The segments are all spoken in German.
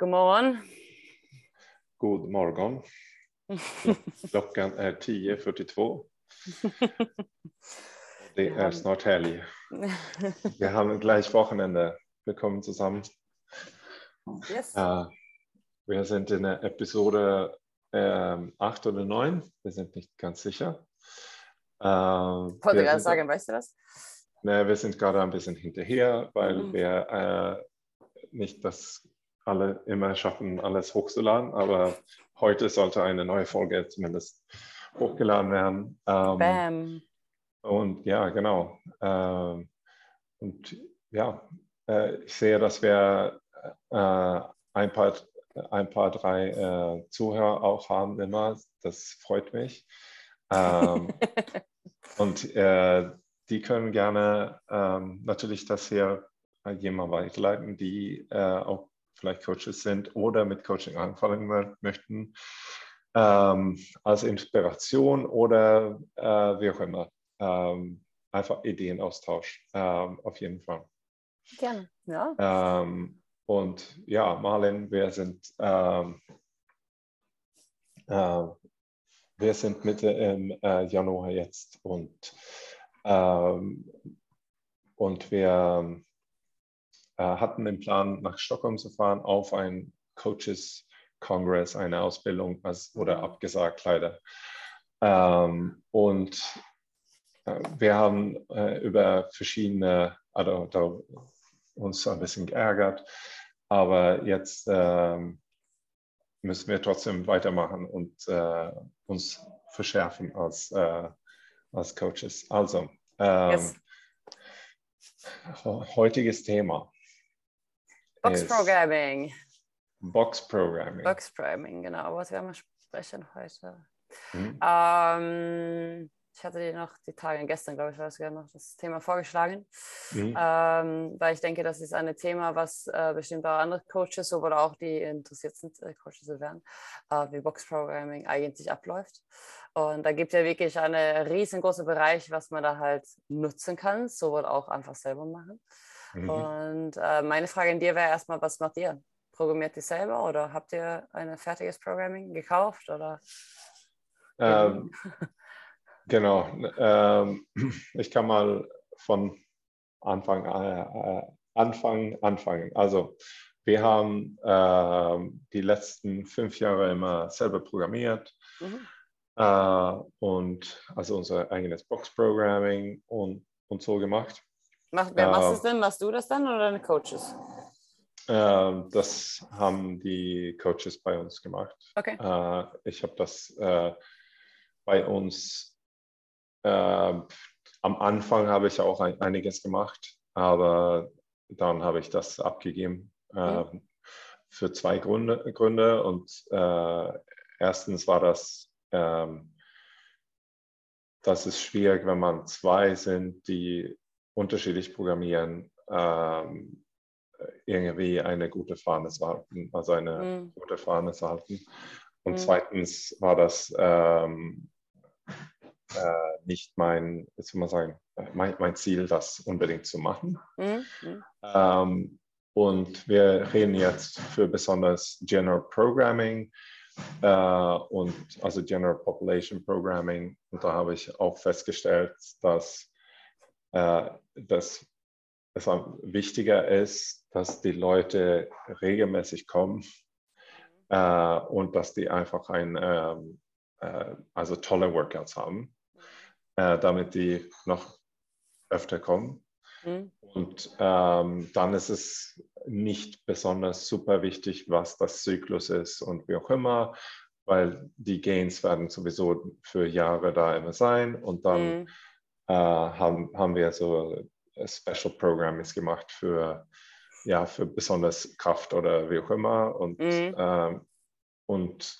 God morgon. God morgon. Klockan är 10.42. Det är snart helg. Wir haben gleich Wochenende. Wir kommen zusammen. Yes. Äh, wir sind in der Episode ähm, 8 oder 9. Wir sind nicht ganz sicher. Äh, Wollte wir gerade sagen, weißt du das? Ne, wir sind gerade ein bisschen hinterher, weil Mhm. wir äh, nicht das alle immer schaffen, alles hochzuladen. Aber heute sollte eine neue Folge zumindest hochgeladen werden. Ähm, Bam. und ja, genau. Ähm, und ja, äh, ich sehe, dass wir äh, ein paar, ein paar drei äh, Zuhörer auch haben immer. Das freut mich. Ähm, und äh, die können gerne ähm, natürlich das hier an jemand weiterleiten, die äh, auch vielleicht Coaches sind oder mit Coaching anfangen mö- möchten, ähm, als Inspiration oder äh, wie auch immer. Ähm, einfach Ideenaustausch, ähm, auf jeden Fall. Gerne. Ja. Ähm, und ja, Marlin, wir sind, ähm, äh, wir sind Mitte im äh, Januar jetzt und, ähm, und wir hatten den Plan, nach Stockholm zu fahren auf ein Coaches Congress, eine Ausbildung, als, wurde Mhm. abgesagt leider. Ähm, und äh, wir haben äh, über verschiedene, also da uns ein bisschen geärgert, aber jetzt ähm, müssen wir trotzdem weitermachen und äh, uns verschärfen als, äh, als Coaches. Also, ähm, Yes. he- heutiges Thema. Box Programming. Box Programming. Box Programming, genau. Was werden wir sprechen heute? Mhm. Ähm, ich hatte dir noch die Tage, gestern glaube ich, war das ja noch das Thema vorgeschlagen, Mhm. ähm, weil ich denke, das ist ein Thema, was äh, bestimmt auch andere Coaches oder auch die interessiert sind, äh, Coaches zu werden, äh, wie Box Programming eigentlich abläuft. Und da gibt es ja wirklich einen riesengroßen Bereich, was man da halt nutzen kann, sowohl auch einfach selber machen. Mhm. Und äh, meine Frage an dir wäre erstmal, was macht ihr? Programmiert ihr selber oder habt ihr ein fertiges Programming gekauft? Oder? Ähm, genau. Ähm, ich kann mal von Anfang äh, äh, Anfang anfangen. Also wir haben ähm, die letzten fünf Jahre immer selber programmiert Mhm. äh, und also unser eigenes Box-Programming und, und so gemacht. Mach, wer macht Ähm, es denn? Machst du das dann oder deine Coaches? Ähm, das haben die Coaches bei uns gemacht. Okay. Äh, ich habe das äh, bei uns äh, am Anfang habe ich auch ein, einiges gemacht, aber dann habe ich das abgegeben äh, für zwei Gründe, Gründe. Und äh, erstens war das, ähm, das ist schwierig, wenn man zwei sind, die unterschiedlich programmieren, ähm, irgendwie eine gute Fahne zu halten, also eine Mhm. gute Fahne zu halten. Und Mhm. zweitens war das ähm, äh, nicht mein, wie soll man sagen, mein, mein Ziel, das unbedingt zu machen. Mhm. Ähm, und wir reden jetzt für besonders General Programming äh, und also General Population Programming. Und da habe ich auch festgestellt, dass, dass es wichtiger ist, dass die Leute regelmäßig kommen äh, und dass die einfach ein, ähm, äh, also tolle Workouts haben, äh, damit die noch öfter kommen. Mhm. Und ähm, dann ist es nicht besonders super wichtig, was das Zyklus ist und wie auch immer, weil die Gains werden sowieso für Jahre da immer sein. Und dann Mhm. Äh, haben, haben wir so Special Programmings gemacht für, ja, für besonders Kraft oder wie auch immer. Und, Mhm. ähm, und,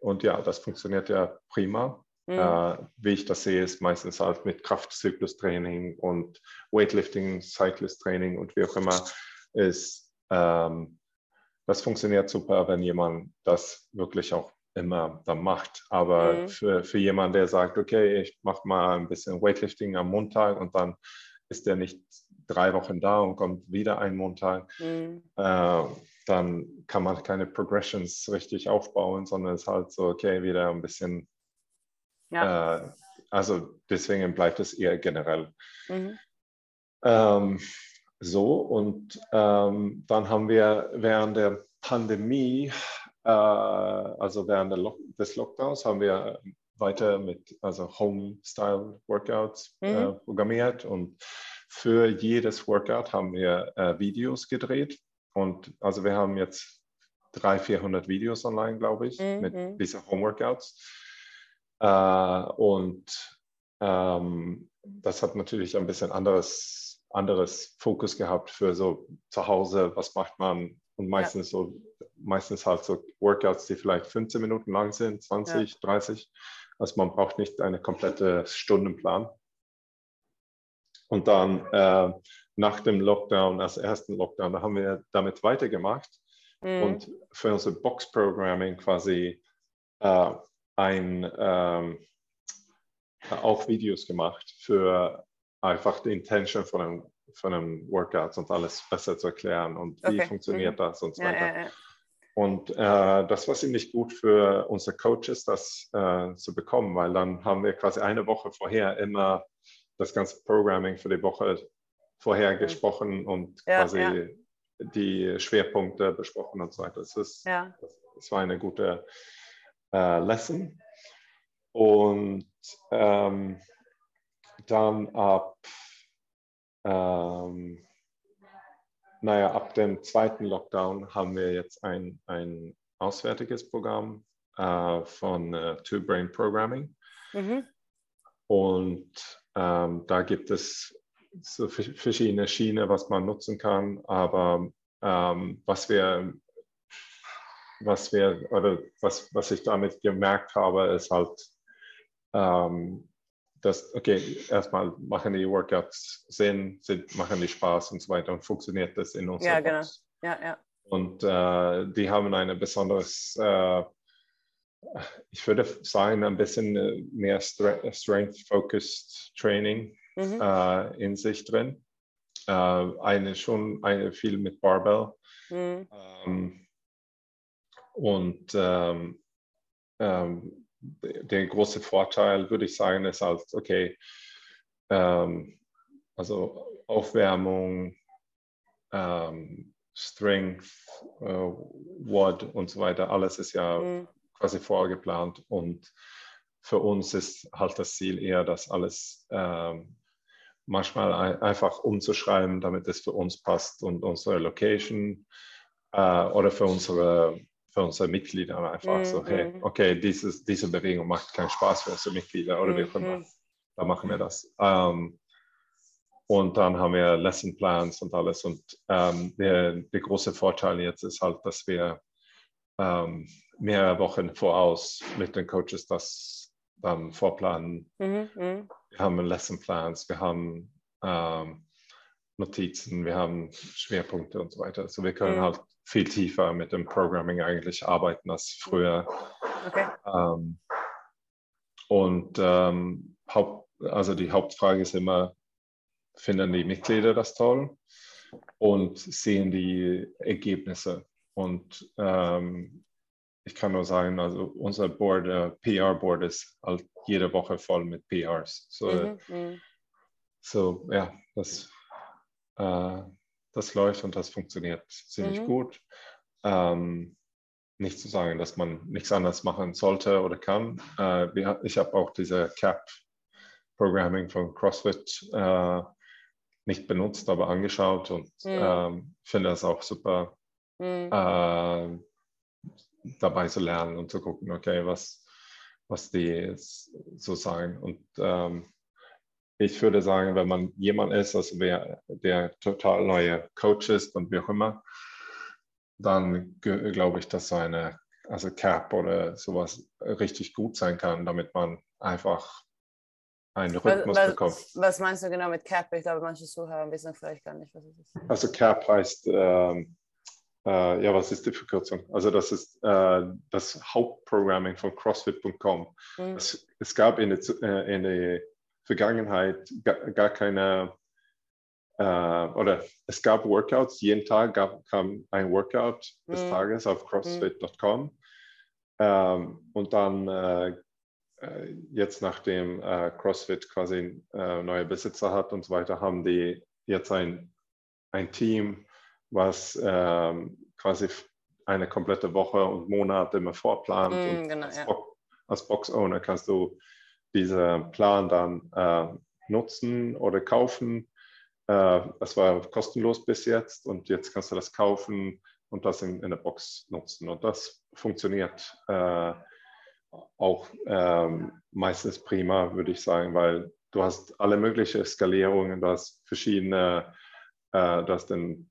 und ja, das funktioniert ja prima. Mhm. Äh, wie ich das sehe, ist meistens halt mit Kraftzyklustraining und Weightlifting, Cyclist-Training und wie auch immer, ist, ähm, das funktioniert super, wenn jemand das wirklich auch immer dann macht. Aber Mhm. für, für jemanden, der sagt, okay, ich mache mal ein bisschen Weightlifting am Montag und dann ist der nicht drei Wochen da und kommt wieder ein Montag, Mhm. äh, dann kann man keine Progressions richtig aufbauen, sondern es ist halt so, okay, wieder ein bisschen, ja. äh, also deswegen bleibt es eher generell. Mhm. Ähm, so, und ähm, dann haben wir während der Pandemie, also während Lock des Lockdowns, haben wir weiter mit also Home-Style-Workouts äh, mhm. äh, programmiert und für jedes Workout haben wir äh, Videos gedreht und also wir haben jetzt 300, 400 Videos online, glaube ich, mhm. mit diesen Home-Workouts. Äh, und ähm, das hat natürlich ein bisschen anderes, anderes Fokus gehabt für so zu Hause, was macht man und meistens ja. so, meistens halt so Workouts, die vielleicht 15 Minuten lang sind, 20, ja. 30. Also man braucht nicht eine komplette Stundenplan. Und dann äh, nach dem Lockdown, als ersten Lockdown, da haben wir damit weitergemacht mhm. und für unser Box-Programming quasi äh, ein, ähm, auch Videos gemacht für einfach die Intention von einem, von einem Workout und alles besser zu erklären und wie okay. funktioniert mhm. das und so weiter. Ja, ja, ja. Und äh, das war ziemlich gut für unsere Coaches, das äh, zu bekommen, weil dann haben wir quasi eine Woche vorher immer das ganze Programming für die Woche vorher gesprochen und ja, quasi die Schwerpunkte besprochen und so weiter. Das, ist, das war eine gute äh, Lesson. Und ähm, dann ab ähm, naja, ab dem zweiten Lockdown haben wir jetzt ein, ein auswärtiges Programm äh, von äh, Two Brain Programming. Mhm. Und ähm, da gibt es so verschiedene Schienen, was man nutzen kann. Aber ähm, was wir, was wir, oder was, was ich damit gemerkt habe, ist halt, ähm, dass, okay, erstmal machen die Workouts Sinn, sind, machen die Spaß und so weiter und funktioniert das in unserer Ja, genau. Ja, ja. Und äh, die haben ein besonderes, äh, ich würde sagen, ein bisschen äh, mehr Strength-Focused Training mhm. äh, in sich drin. Äh, eine schon eine viel mit Barbell. Mhm. Ähm, und ähm, ähm, der große Vorteil, würde ich sagen, ist halt, okay, ähm, also Aufwärmung, ähm, Strength, äh, Watt und so weiter, alles ist ja mhm. quasi vorgeplant und für uns ist halt das Ziel eher, das alles ähm, manchmal ein, einfach umzuschreiben, damit es für uns passt und unsere Location äh, oder für unsere für unsere Mitglieder einfach mhm. so, hey, mhm. okay, dieses, diese Bewegung macht keinen Spaß für unsere Mitglieder oder wie auch immer. Mhm. Da machen wir das. Ähm, und dann haben wir Lesson Plans und alles. Und ähm, der, der, große Vorteil jetzt ist halt, dass wir ähm, mehrere Wochen voraus mit den Coaches das dann vorplanen. Mhm, mhm. wir haben Lesson Plans, wir haben ähm, Notizen, wir haben Schwerpunkte und so weiter. Also wir können mhm. halt viel tiefer mit dem Programming eigentlich arbeiten als früher. Okay. Ähm, und ähm, Haupt, also die Hauptfrage ist immer, finden die Mitglieder das toll und sehen die Ergebnisse? Und ähm, ich kann nur sagen, also unser Board, äh, PR-Board ist halt jede Woche voll mit PRs. So, mhm, mhm. so ja, das äh, das läuft und das funktioniert ziemlich mhm. gut. Ähm, nicht zu sagen, dass man nichts anderes machen sollte oder kann. Äh, wir, ich habe auch diese CAP Programming von CrossFit äh, nicht benutzt, aber angeschaut und mhm. ähm, finde das auch super, mhm. äh, dabei zu lernen und zu gucken, okay, was, was die so sagen. Und ähm, ich würde sagen, wenn man jemand ist, also wer, der total neue Coach ist und wie auch immer, dann glaube ich, dass so eine, also Cap oder sowas richtig gut sein kann, damit man einfach einen Rhythmus was, bekommt. Was meinst du genau mit Cap? Ich glaube, manche Zuhörer wissen vielleicht gar nicht, was es ist. Also Cap heißt, ähm, äh, ja, was ist die Verkürzung? Also das ist äh, das Hauptprogramming von CrossFit.com. Mhm. Es, es, gab in der, äh, in der Vergangenheit gar, gar keine äh, oder es gab Workouts, jeden Tag gab, kam ein Workout des mhm. Tages auf crossfit.com. Ähm, und dann äh, äh, jetzt, nachdem äh, CrossFit quasi äh, neue Besitzer hat und so weiter, haben die jetzt ein, ein Team, was ähm, quasi eine komplette Woche und Monate immer vorplant. Mm, genau, als, ja. Bo als Box-Owner kannst du diesen Plan dann äh, nutzen oder kaufen. Äh, das war kostenlos bis jetzt und jetzt kannst du das kaufen und das in, in der Box nutzen. Und das funktioniert äh, auch ähm, meistens prima, würde ich sagen, weil du hast alle möglichen Skalierungen, du hast verschiedene, äh, du hast einen,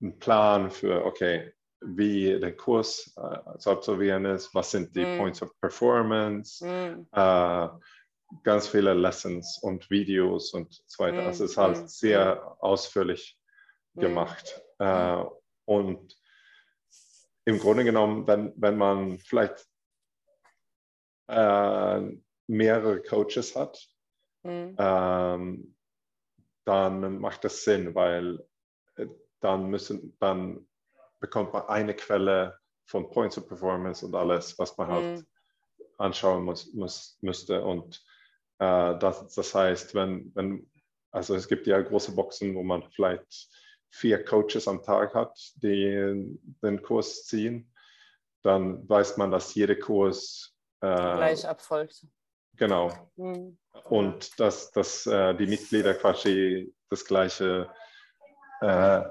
einen, Plan für, okay, wie der Kurs äh, zu absolvieren ist, was sind die mm. Points of Performance, mm. äh, ganz viele Lessons und Videos und so weiter. Mm. Also es ist halt mm. sehr mm. ausführlich mm. gemacht. Äh, und im Grunde genommen, wenn, wenn man vielleicht äh, mehrere Coaches hat, ähm, dann macht das Sinn, weil äh, dann müssen, dann bekommt man eine Quelle von Points of Performance und alles, was man halt mhm. anschauen muss, muss, müsste. Und äh, das, das heißt, wenn, wenn, also es gibt ja große Boxen, wo man vielleicht vier Coaches am Tag hat, die den Kurs ziehen, dann weiß man, dass jeder Kurs äh, gleich abfolgt. Genau. Mhm. Und dass, dass äh, die Mitglieder quasi das gleiche, äh,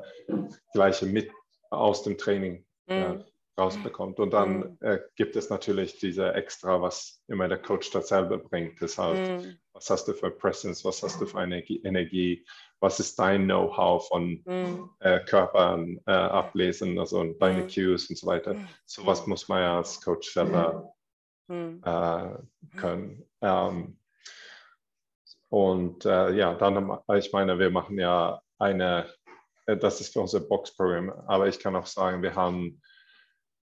gleiche mit aus dem Training mhm. rausbekommt. Und dann mhm. äh, gibt es natürlich diese Extra, was immer der Coach da selber bringt. Deshalb, mhm. was hast du für Presence, was hast du für eine Energie, was ist dein Know-how von mhm. äh, Körpern äh, ablesen, also deine. Cues und so weiter. Sowas muss man ja als Coach selber äh, können. Ähm, und äh, ja, dann, ich meine, wir machen ja eine, äh, das ist für unser Box-Programm, aber ich kann auch sagen, wir haben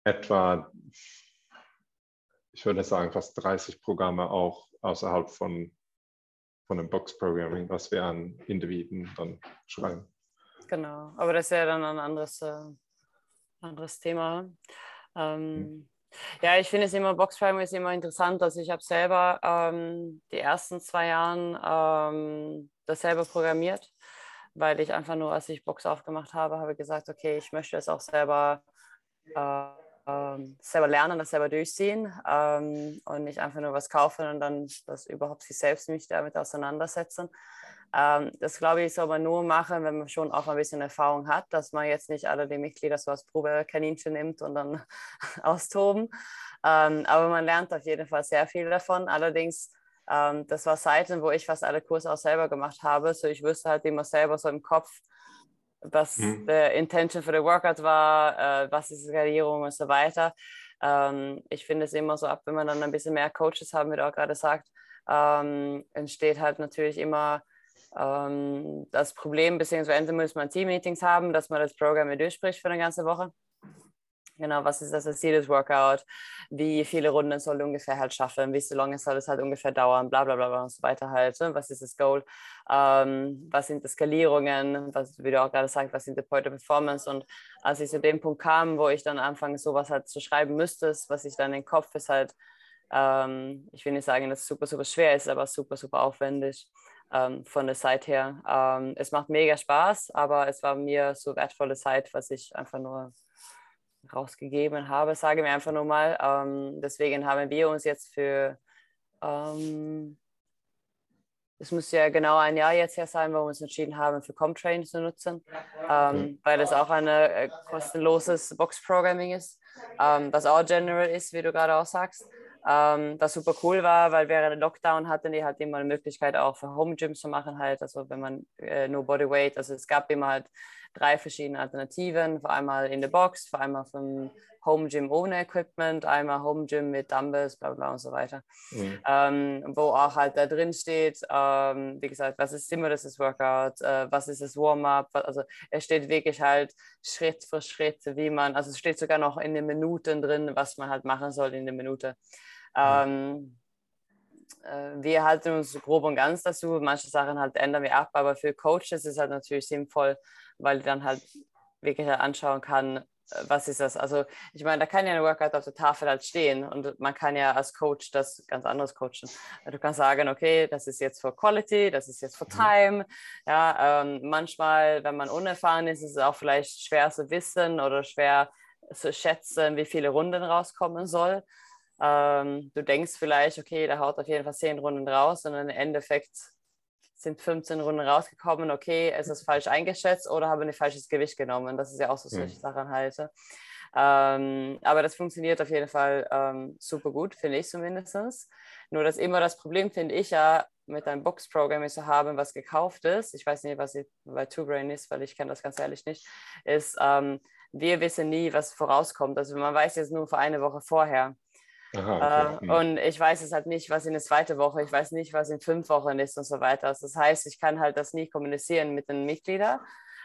etwa, ich würde sagen, fast 30 Programme auch außerhalb von, von dem Box-Programming, was wir an Individuen dann schreiben. Genau, aber das ist ja dann ein anderes, äh, anderes Thema. Ähm, hm. Ja, ich finde es immer, Boxprime ist immer interessant. Also ich habe selber ähm, die ersten zwei Jahre ähm, das selber programmiert, weil ich einfach nur, als ich Box aufgemacht habe, habe gesagt, okay, ich möchte es auch selber, äh, selber lernen, das selber durchziehen ähm, und nicht einfach nur was kaufen und dann das überhaupt sich selbst mich damit auseinandersetzen. Ähm, das glaube ich, soll man nur machen, wenn man schon auch ein bisschen Erfahrung hat, dass man jetzt nicht alle die Mitglieder so als Probekaninchen nimmt und dann austoben. Ähm, aber man lernt auf jeden Fall sehr viel davon. Allerdings, ähm, das war Seiten, wo ich fast alle Kurse auch selber gemacht habe. So ich wüsste halt immer selber so im Kopf, was mhm. der Intention für den Workout war, äh, was ist die Skalierung und so weiter. Ähm, ich finde es immer so ab, wenn man dann ein bisschen mehr Coaches haben, wie du auch gerade sagt, ähm, entsteht halt natürlich immer ähm, das Problem, beziehungsweise muss man Team-Meetings haben, dass man das Programm durchspricht für eine ganze Woche. Genau, was ist das Ziel des Workout? Wie viele Runden soll du ungefähr halt schaffen? Wie so lange soll es halt ungefähr dauern? Bla bla bla und so weiter halt. Ne? Was ist das Goal? Ähm, was sind die Skalierungen? Was, wie du auch gerade sagst, was sind die Point of Performance? Und als ich zu dem Punkt kam, wo ich dann anfange, sowas halt zu schreiben müsste, was ich dann im Kopf ist halt, ähm, ich will nicht sagen, dass es super, super schwer ist, aber super, super aufwendig ähm, von der Zeit her. Ähm, es macht mega Spaß, aber es war mir so wertvolle Zeit, was ich einfach nur rausgegeben habe, sage mir einfach nur mal. Ähm, deswegen haben wir uns jetzt für, ähm, es muss ja genau ein Jahr jetzt her sein, wo wir uns entschieden haben, für Comtrain zu nutzen, ähm, weil es auch ein äh, kostenloses Box-Programming ist, ähm, was auch general ist, wie du gerade auch sagst. Ähm, was super cool war, weil während der Lockdown hatten die halt immer eine Möglichkeit auch für Home Gym zu machen halt, also wenn man äh, nur Bodyweight, also es gab immer halt drei verschiedene Alternativen, vor einmal in der Box, vor einmal vom Home Gym ohne Equipment, einmal Home Gym mit Dumbbells, bla bla und so weiter. Mhm. Ähm, wo auch halt da drin steht, ähm, wie gesagt, was ist immer das Workout, äh, was ist das Warm-up, also es steht wirklich halt Schritt für Schritt, wie man, also es steht sogar noch in den Minuten drin, was man halt machen soll in der Minute. Ähm, äh, wir halten uns grob und ganz dazu. Manche Sachen halt ändern wir ab, aber für Coaches ist es halt natürlich sinnvoll, weil die dann halt wirklich anschauen kann, was ist das? Also ich meine, da kann ja ein Workout auf der Tafel halt stehen und man kann ja als Coach das ganz anderes coachen. Du kannst sagen, okay, das ist jetzt für Quality, das ist jetzt für mhm. Time. Ja, ähm, manchmal, wenn man unerfahren ist, ist es auch vielleicht schwer zu wissen oder schwer zu schätzen, wie viele Runden rauskommen soll. Ähm, du denkst vielleicht, okay, da haut auf jeden Fall zehn Runden raus und im Endeffekt sind 15 Runden rausgekommen, okay, ist es falsch eingeschätzt oder habe ich falsches Gewicht genommen. Das ist ja auch so solche mhm. Sachen halt. Ähm, aber das funktioniert auf jeden Fall ähm, super gut, finde ich zumindest. Nur dass immer das Problem, finde ich ja, mit einem Box-Programm zu haben, was gekauft ist. Ich weiß nicht, was bei Two Brain ist, weil ich kenne das ganz ehrlich nicht. Ist, ähm, wir wissen nie, was vorauskommt. Also man weiß jetzt nur für eine Woche vorher. Aha, okay. äh, und ich weiß es halt nicht, was in der zweiten Woche, ich weiß nicht, was in fünf Wochen ist und so weiter. Also das heißt, ich kann halt das nie kommunizieren mit den Mitgliedern.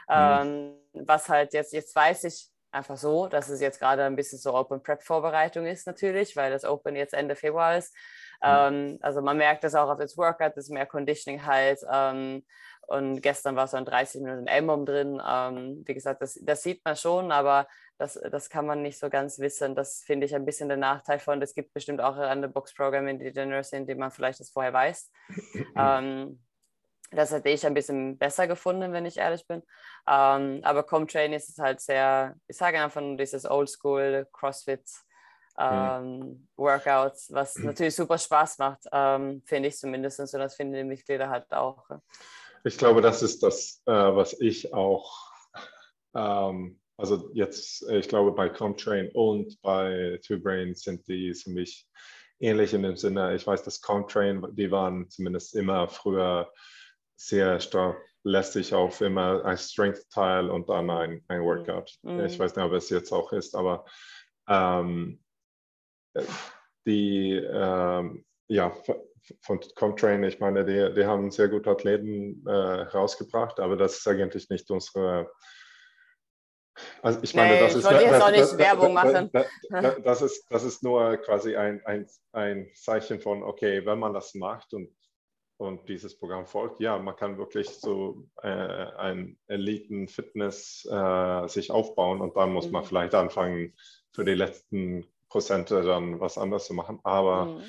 Mhm. Ähm, was halt jetzt, jetzt weiß ich einfach so, dass es jetzt gerade ein bisschen so Open Prep Vorbereitung ist natürlich, weil das Open jetzt Ende Februar ist. Mhm. Ähm, also man merkt das auch auf das Workout, das ist mehr Conditioning halt. Ähm, und gestern war so ein 30 Minuten M drin. Ähm, wie gesagt, das, das sieht man schon, aber das, das kann man nicht so ganz wissen. Das finde ich ein bisschen der Nachteil von. Es gibt bestimmt auch andere Box-Programme, die drin sind, die man vielleicht das vorher weiß. ähm, das hätte ich ein bisschen besser gefunden, wenn ich ehrrlich bin. Ähm, aber Comtrain ist es halt sehr, ich sage einfach nur dieses Oldschool CrossFit ähm, Workouts, was natürlich super Spaß macht, ähm, finde ich zumindest. Und das finden die Mitglieder halt auch. Ich glaube, das ist das, äh, was ich auch, ähm, also jetzt, ich glaube, bei Comtrain und bei Two Brains sind die ziemlich ähnlich in dem Sinne. Ich weiß, dass Comtrain, die waren zumindest immer früher sehr stark lästig auf immer ein Strength-Teil und dann ein, ein Workout. Mhm. Ich weiß nicht, ob es jetzt auch ist, aber ähm, die, ähm, ja, von Comtrain, ich meine, die, die haben sehr gute Athleten äh, rausgebracht, aber das ist eigentlich nicht unsere. Also ich meine, nee, das ich ist. Wollte jetzt auch nicht das, Werbung machen. Das, ist, das ist nur quasi ein, ein, ein Zeichen von, okay, wenn man das macht und, und dieses Programm folgt, ja, man kann wirklich so äh, ein Eliten-Fitness äh, sich aufbauen und dann muss mhm. man vielleicht anfangen, für die letzten Prozente dann was anderes zu machen. Aber mhm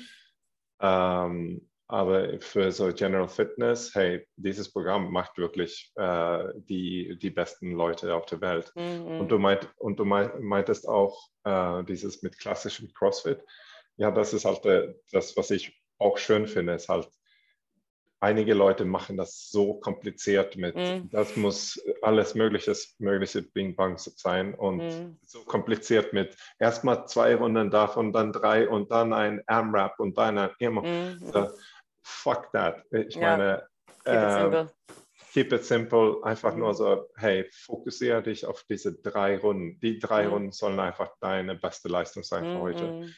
ähm, aber für so General Fitness, hey, dieses Programm macht wirklich äh, die, die besten Leute auf der Welt. Mhm. Und du, meint, und du meintest auch äh, dieses mit klassischem CrossFit. Ja, das ist halt äh, das, was ich auch schön finde, ist halt, einige Leute machen das so kompliziert mit, mm. das muss alles Mögliche, Mögliche Bing Bang sein und mm. so kompliziert mit erstmal zwei Runden davon, dann drei und dann ein Armwrap und dann ein immer. Mm. Uh, fuck that. Ich ja. meine, keep, äh, it simple. keep it simple. Einfach nur so, hey, fokussiere dich auf diese drei Runden. Die drei Runden sollen einfach deine beste Leistung sein für heute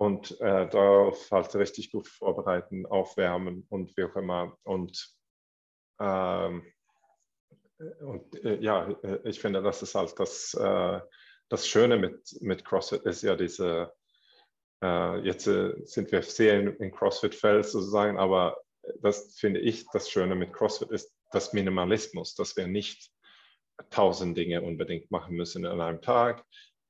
und äh, darauf halt richtig gut vorbereiten, aufwärmen und wie auch immer. Und, ähm, und äh, ja, äh, ich finde, das ist halt das, äh, das Schöne mit, mit CrossFit ist ja diese, äh, jetzt äh, sind wir sehr in, in CrossFit-Feld sozusagen, aber das finde ich, das Schöne mit CrossFit ist das Minimalismus, dass wir nicht tausend Dinge unbedingt machen müssen in einem Tag,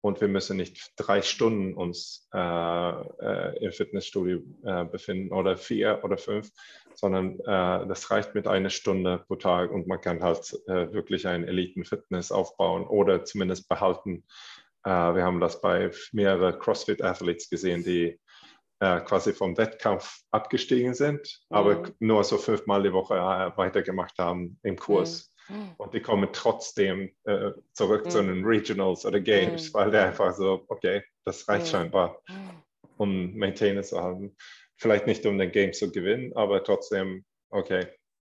und wir müssen nicht drei Stunden uns äh, äh, im Fitnessstudio äh, befinden oder vier oder fünf, sondern äh, das reicht mit einer Stunde pro Tag und man kann halt äh, wirklich ein Eliten-Fitness aufbauen oder zumindest behalten. Äh, wir haben das bei mehreren CrossFit-Athletes gesehen, die quasi vom Wettkampf abgestiegen sind, mhm. aber nur so fünfmal die Woche weitergemacht haben im Kurs. Mhm und die kommen trotzdem äh, zurück mhm. zu den Regionals oder Games, mhm. weil der einfach so, okay, das reicht mhm. scheinbar, um Maintainer zu haben. Vielleicht nicht um den Game zu gewinnen, aber trotzdem, okay,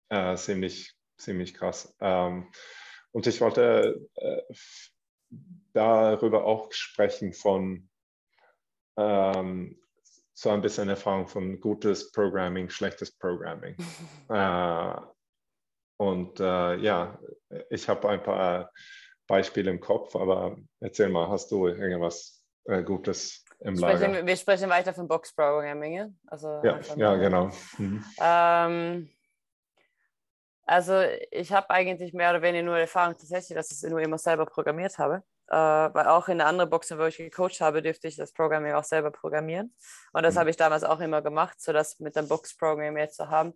äh, ziemlich, ziemlich krass. Ähm, und ich wollte äh, darüber auch sprechen von ähm, so ein bisschen Erfahrung von gutes Programming, schlechtes Programming. äh, und äh, ja, ich habe ein paar Beispiele im Kopf, aber erzähl mal, hast du irgendwas äh, Gutes im sprechen, Lager. Wir sprechen weiter von Box Programming. Also Ja, ja genau. Mhm. Ähm, also ich habe eigentlich mehr oder weniger nur Erfahrung tatsächlich, dass ich es nur immer selber programmiert habe. Äh, weil auch in der anderen Boxen, wo ich gecoacht habe, dürfte ich das Programming auch selber programmieren. Und das Mhm. habe ich damals auch immer gemacht, so dass mit dem Box-Programming jetzt zu haben,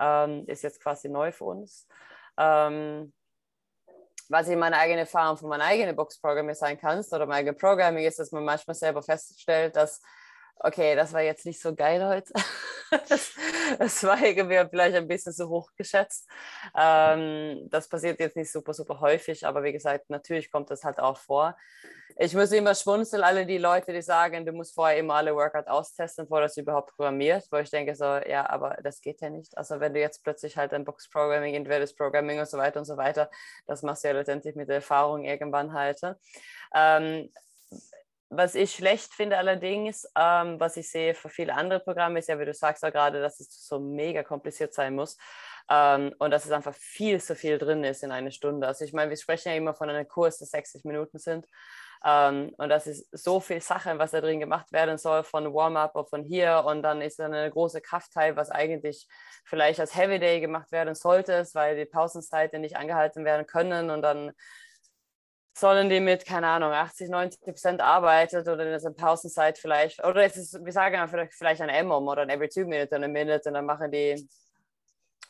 ähm, ist jetzt quasi neu für uns. Ähm, was ich meine eigene Erfahrung von meinem eigenen Box-Programming sein kann oder mein eigenes Programming ist, dass man manchmal selber feststellt, dass okay, das war jetzt nicht so geil heute. das, das war irgendwie vielleicht ein bisschen zu hoch geschätzt. Ähm, das passiert jetzt nicht super, super häufig, aber wie gesagt, natürlich kommt das halt auch vor. Ich muss immer schmunzeln, alle die Leute, die sagen, du musst vorher immer alle Workout austesten, bevor das überhaupt programmiert, wo ich denke so, ja, aber das geht ja nicht. Also wenn du jetzt plötzlich halt ein Box-Programming, Inverted Programming und so weiter und so weiter, das machst du ja letztendlich mit der Erfahrung irgendwann halt. Ähm, was ich schlecht finde allerdings, ähm, was ich sehe für viele andere Programme, ist ja, wie du sagst ja gerade, dass es so mega kompliziert sein muss ähm, und dass es einfach viel zu viel drin ist in eine Stunde. Also ich meine, wir sprechen ja immer von einem Kurs, der 60 Minuten sind ähm, und das ist so viel Sachen, was da drin gemacht werden soll, von Warm-up oder von hier und dann ist dann eine große Kraftteil, was eigentlich vielleicht als Heavy Day gemacht werden sollte, weil die Pausenzeiten nicht angehalten werden können und dann sollen die mit, keine Ahnung, 80, 90 Prozent arbeitet oder in der Pausenzeit vielleicht, oder es ist, wir sagen einfach vielleicht ein M-Om oder ein Every Two Minute und eine Minute und dann machen die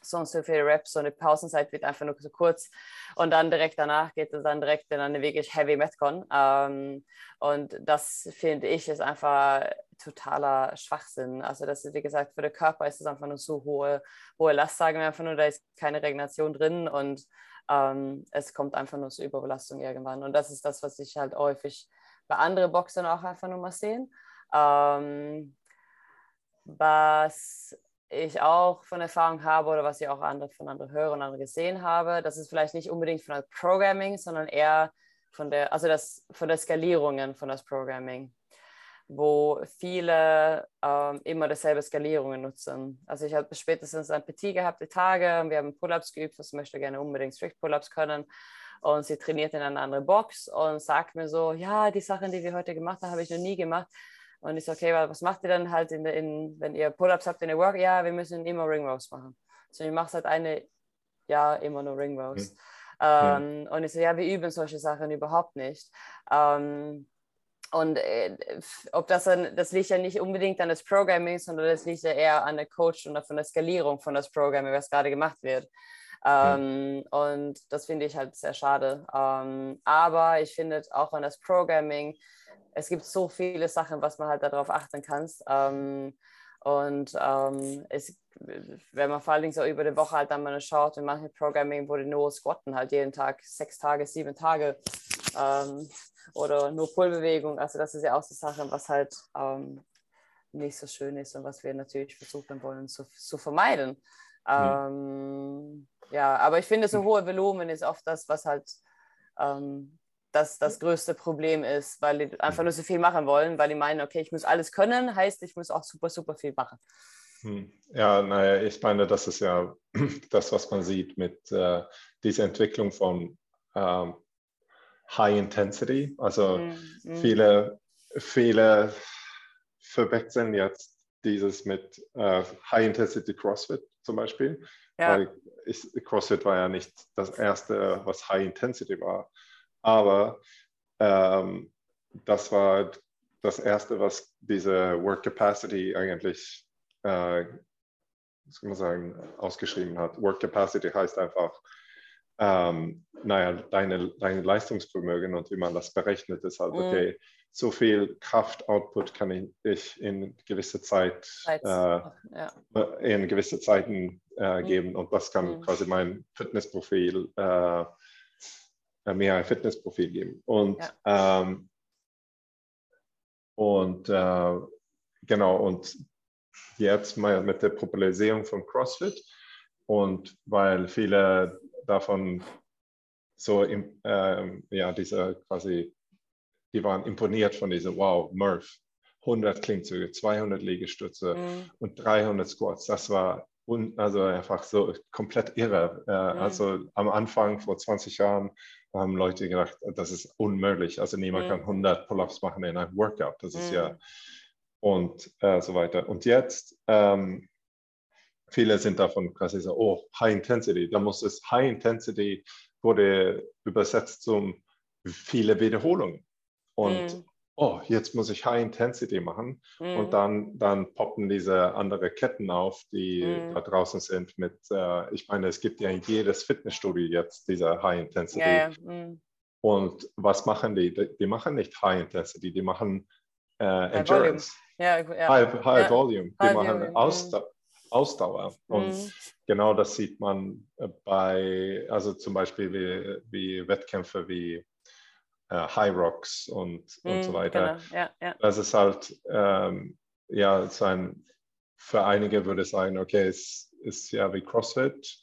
sonst so viele Reps und die Pausenzeit wird einfach nur so kurz. Und dann direkt danach geht es dann direkt in eine wirklich Heavy Metcon. Ähm, und das finde ich ist einfach totaler Schwachsinn. Also das ist, wie gesagt, für den Körper ist es einfach nur so hohe, hohe Last, sagen wir einfach nur, da ist keine Regeneration drin und ähm, es kommt einfach nur zur Überbelastung irgendwann. Und das ist das, was ich halt häufig bei anderen Boxern auch einfach nur mal sehen. Ähm, was ich auch von Erfahrung habe oder was ich auch andere, von anderen höre und anderen gesehen habe, das ist vielleicht nicht unbedingt von der Programming, sondern eher von der, also das, von der Skalierungen von das Programming wo viele ähm, immer dasselbe Skalierungen nutzen. Also ich habe spätestens ein Petit gehabt, die Tage, und wir haben Pull-Ups geübt, was möchte gerne unbedingt Strict-Pull-Ups können. Und sie trainiert in eine andere Box und sagt mir so, ja, die Sachen, die wir heute gemacht haben, habe ich noch nie gemacht. Und ich so, okay, was macht ihr dann halt, in, in, wenn ihr Pull-Ups habt in der Work? Ja, wir müssen immer Ring Rows machen. So, ich mache seit eine Jahr immer nur Ring Rows. Mhm. Ähm, und ich so, ja, wir üben solche Sachen überhaupt nicht. Ähm, und äh, ob das dann, das liegt ja nicht unbedingt an das Programming, sondern das liegt ja eher an der Coach und von der Skalierung von das Programming, was gerade gemacht wird. Ähm, mhm. Und das finde ich halt sehr schade. Ähm, aber ich finde auch an das Programming, es gibt so viele Sachen, was man halt darauf achten kann. Ähm, und ähm, es, wenn man vor allen Dingen so über die Woche halt dann mal schaut, in manchen Programming, wo die nur squatten halt jeden Tag, sechs Tage, sieben Tage ähm, oder nur Pullbewegung. Also das ist ja auch so Sachen, was halt ähm, nicht so schön ist und was wir natürlich versuchen wollen zu, zu vermeiden. Mhm. Ähm, ja, aber ich finde, so hohe Volumen ist oft das, was halt ähm, das, das größte Problem ist, weil die einfach nur so viel machen wollen, weil die meinen, okay, ich muss alles können, heißt, ich muss auch super, super viel machen. Hm. Ja, naja, ich meine, das ist ja das, was man sieht mit äh, dieser Entwicklung von ähm, High Intensity. Also mm, viele, viele verwechseln jetzt dieses mit äh, High Intensity CrossFit zum Beispiel. Ja. Weil ich, CrossFit war ja nicht das erste, was High Intensity war. Aber ähm, das war das erste, was diese Work Capacity eigentlich, äh, was kann man sagen, ausgeschrieben hat. Work Capacity heißt einfach, ähm, naja, deine, dein Leistungsvermögen und wie man das berechnet, ist halt, mhm. okay, so viel Kraftoutput kann ich, ich in gewisse Zeit, Zeit äh, ja. in gewisse Zeiten äh, mhm. geben und das kann mhm. quasi mein Fitnessprofil, äh, mir ein Fitnessprofil geben. Und, ja. ähm, und äh, genau, und jetzt mal mit der Popularisierung von CrossFit und weil viele davon so, ähm, ja, diese quasi, die waren imponiert von dieser, wow, Murph, 100 Klimmzüge, 200 Liegestütze mhm. und 300 Squats. Das war, un, also einfach so komplett irre. Äh, mhm. Also am Anfang vor 20 Jahren haben Leute gedacht, das ist unmöglich. Also niemand mhm. kann 100 Pull-ups machen in einem Workout. Das ist ja mhm. und äh, so weiter. Und jetzt ähm, viele sind davon quasi so, oh, High Intensity. Da muss es High Intensity wurde übersetzt zum viele Wiederholungen. Und mhm oh, jetzt muss ich High Intensity machen. Mhm. Und dann, dann poppen diese andere Ketten auf, die mhm. da draußen sind mit, äh, ich meine, es gibt ja in jedes Fitnessstudio jetzt diese High Intensity. Ja. Mhm. Und was machen die? Die machen nicht High Intensity, die machen äh, Endurance. Ja, ja. High, high Volume. Die high machen volume. Mhm. Ausdauer. Ausdauer. Und mhm. genau das sieht man äh, bei, also zum Beispiel wie, wie Wettkämpfe wie äh, High Rocks und, und mm, so weiter. Genau. Ja, ja. Das ist halt, ähm, ja, so ein, für einige würde sagen, okay, es ist ja wie CrossFit.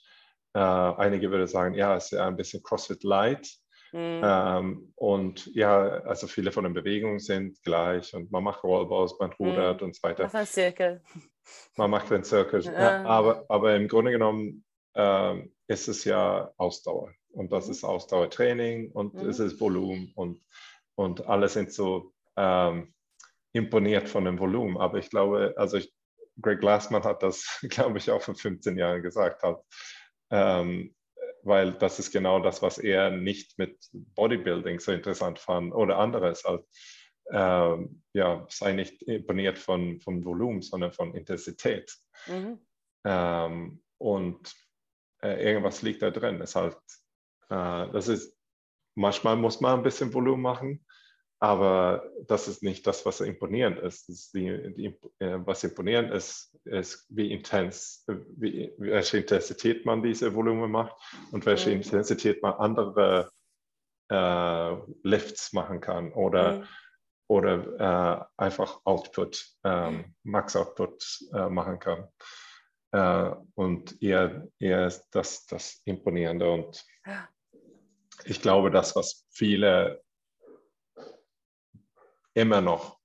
Äh, einige würde sagen, ja, es ist ja ein bisschen CrossFit Light. Mm. Ähm, und ja, also viele von den Bewegungen sind gleich und man macht Wallballs, man rudert mm. und so weiter. Man macht einen Zirkel. Man macht einen Zirkel. Ja, aber, aber im Grunde genommen ähm, ist es ja Ausdauer und das mhm. ist Ausdauertraining und mhm. es ist Volumen und, und alle sind so ähm, imponiert von dem Volumen. Aber ich glaube, also ich, Greg Glassman hat das, glaube ich, auch vor 15 Jahren gesagt hat, ähm, weil das ist genau das, was er nicht mit Bodybuilding so interessant fand oder anderes. Halt, ähm, ja, sei nicht imponiert von, von Volumen, sondern von Intensität. Mhm. Ähm, und äh, irgendwas liegt da drin. Es halt äh, das ist, manchmal muss man ein bisschen Volumen machen, aber das ist nicht das, was imponierend ist. ist die, die, äh, was imponierend ist, ist, wie intens, wie, welche Intensität man diese Volumen macht und welche mhm. Intensität man andere äh, Lifts machen kann oder, mhm. Oder äh, einfach Output, ähm, Max Output äh, machen kann. Äh, und eher, eher ist das, das Imponierende und ich glaube, das, was viele immer noch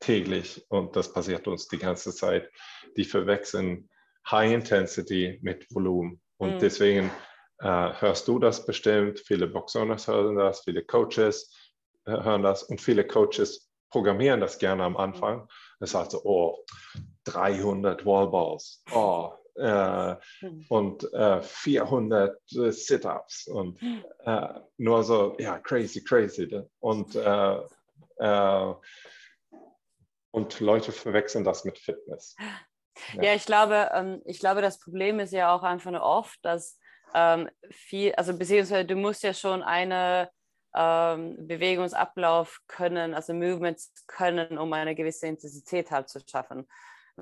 täglich, und das passiert uns die ganze Zeit, die verwechseln High Intensity mit Volumen. Und mhm. deswegen äh, hörst du das bestimmt, viele Boxowners hören das, viele Coaches hören das und viele Coaches programmieren das gerne am Anfang. Das heißt so, oh, 300 Wallballs, oh, äh, und äh, 400 äh, Sit-ups und äh, nur so, ja, crazy, crazy. Und, äh, äh, und Leute verwechseln das mit Fitness. Ja, ja ich, glaube, ähm, ich glaube, das Problem ist ja auch einfach nur oft, dass ähm, viel, also beziehungsweise du musst ja schon eine ähm, Bewegungsablauf können, also Movements können, um eine gewisse Intensität halt zu schaffen.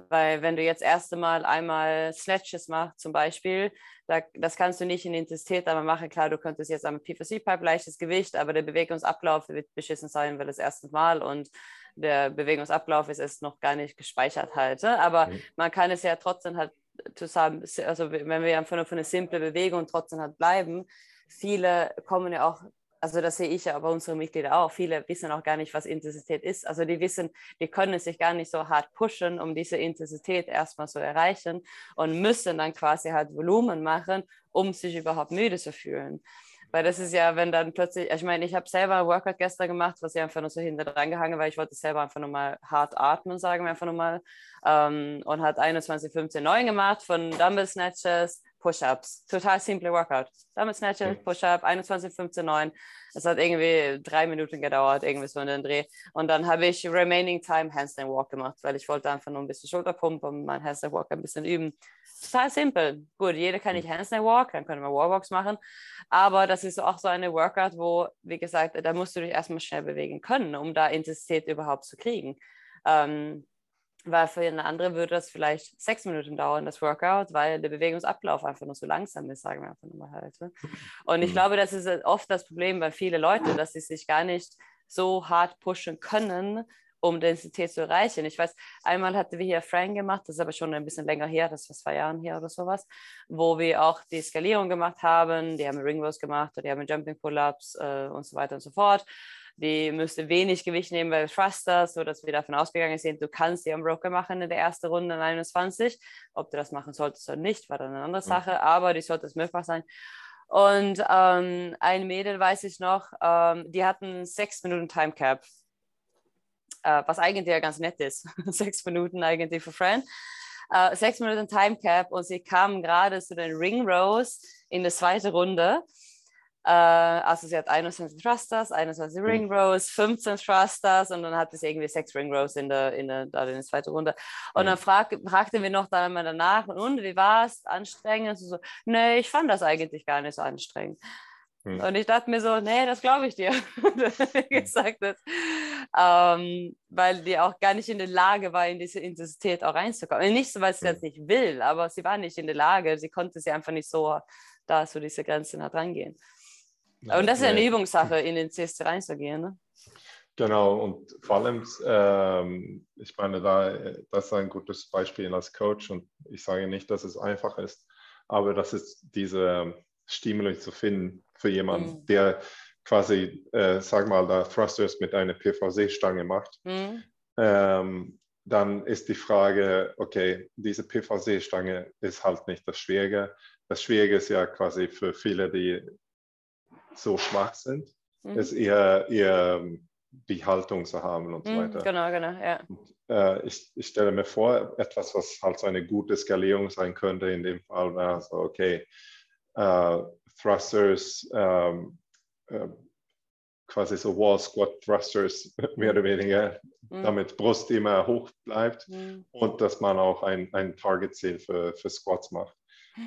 Weil wenn du jetzt erste Mal einmal Snatches machst zum Beispiel, da, das kannst du nicht in Intensität einmal machen. Klar, du könntest jetzt am PVC-Pipe leichtes Gewicht, aber der Bewegungsablauf wird beschissen sein, weil das erste Mal und der Bewegungsablauf ist es noch gar nicht gespeichert halt. Ne? Aber mhm. man kann es ja trotzdem halt zusammen, also wenn wir einfach nur für eine simple Bewegung trotzdem halt bleiben, viele kommen ja auch also das sehe ich ja bei unseren Mitgliedern auch. Viele wissen auch gar nicht, was Intensität ist. Also die wissen, die können sich gar nicht so hart pushen, um diese Intensität erstmal zu erreichen und müssen dann quasi halt Volumen machen, um sich überhaupt müde zu fühlen. Weil das ist ja, wenn dann plötzlich, ich meine, ich habe selber ein Workout gestern gemacht, was ich einfach nur so hinter dran gehangen, weil ich wollte selber einfach nur mal hart atmen, sagen wir einfach nur mal. Ähm, und hat 21, 15, 9 gemacht von Dumbbell Snatches, Push-Ups. Total simple Workout. Dumbbell Snatches, Push-Up, 21, 15, 9. Es hat irgendwie drei Minuten gedauert, irgendwie so in den Dreh. Und dann habe ich Remaining Time Handstand Walk gemacht, weil ich wollte einfach nur ein bisschen Schulterpump und mein Handstand Walk ein bisschen üben. Total simpel. Gut, jeder kann nicht Handstand Walk, dann können wir Wallwalks machen. Aber das ist auch so eine Workout, wo, wie gesagt, da musst du dich erstmal schnell bewegen können, um da Intensität überhaupt zu kriegen. Ähm, weil für eine andere würde das vielleicht sechs Minuten dauern, das Workout, weil der Bewegungsablauf einfach nur so langsam ist, sagen wir einfach nur mal halt. Ne? Und ich mhm. glaube, das ist oft das Problem bei vielen Leuten, dass sie sich gar nicht so hart pushen können, um Densität zu erreichen. Ich weiß, einmal hatten wir hier Frank gemacht, das ist aber schon ein bisschen länger her, das war zwei Jahren her oder sowas, wo wir auch die Skalierung gemacht haben, die haben Ring Rows gemacht, die haben Jumping Pull-Ups äh, und so weiter und so fort. Die müsste wenig Gewicht nehmen bei Thrusters, sodass wir davon ausgegangen sind, du kannst die Unbroken machen in der ersten Runde in 21. Ob du das machen solltest oder nicht, war dann eine andere Sache, aber die sollte es möglich sein. Und ähm, ein Mädel weiß ich noch, ähm, die hatten sechs Minuten Time Cap, äh, was eigentlich ja ganz nett ist. sechs Minuten eigentlich für Fran. Äh, sechs Minuten Time Cap und sie kamen gerade zu den Ring Rows in der zweiten Runde. Äh, also sie hat 21 Thrusters, 21 mhm. Ring Rows, 15 Thrusters und dann hat es irgendwie sechs Ring Rows in der, in der, in der zweiten Runde. Und mhm. dann frag, fragten wir noch dann mal danach, und wie war es? Anstrengend? Und so, nee, ich fand das eigentlich gar nicht so anstrengend. Mhm. Und ich dachte mir so, nee, das glaube ich dir. mhm. gesagt hat. Ähm, weil die auch gar nicht in der Lage war, in diese Intensität auch reinzukommen. Nicht so, weil sie das nicht will, aber sie war nicht in der Lage. Sie konnte sie einfach nicht so da so diese Grenzen hat rangehen. Und das ist eine Übungssache, in den CSC reinzugehen. Ne? Genau, und vor allem, ähm, ich meine, da, das ist ein gutes Beispiel als Coach und ich sage nicht, dass es einfach ist, aber das ist diese Stimuli zu finden für jemanden, mhm. der quasi, äh, sag mal, da Thrusters mit einer PVC-Stange macht. Mhm. Ähm, dann ist die Frage, okay, diese PVC-Stange ist halt nicht das Schwierige. Das Schwierige ist ja quasi für viele, die so schwach sind, mhm. ist eher, eher die Haltung zu haben und so mhm, weiter. Genau, genau, ja. Und, äh, ich, ich, stelle mir vor, etwas, was halt so eine gute Skalierung sein könnte, in dem Fall wäre so, okay, äh, Thrusters, ähm, äh, quasi so Wall Squat Thrusters, mehr oder weniger, mhm. damit Brust immer hoch bleibt mhm. und dass man auch ein, ein Target-Ziel für, für Squats macht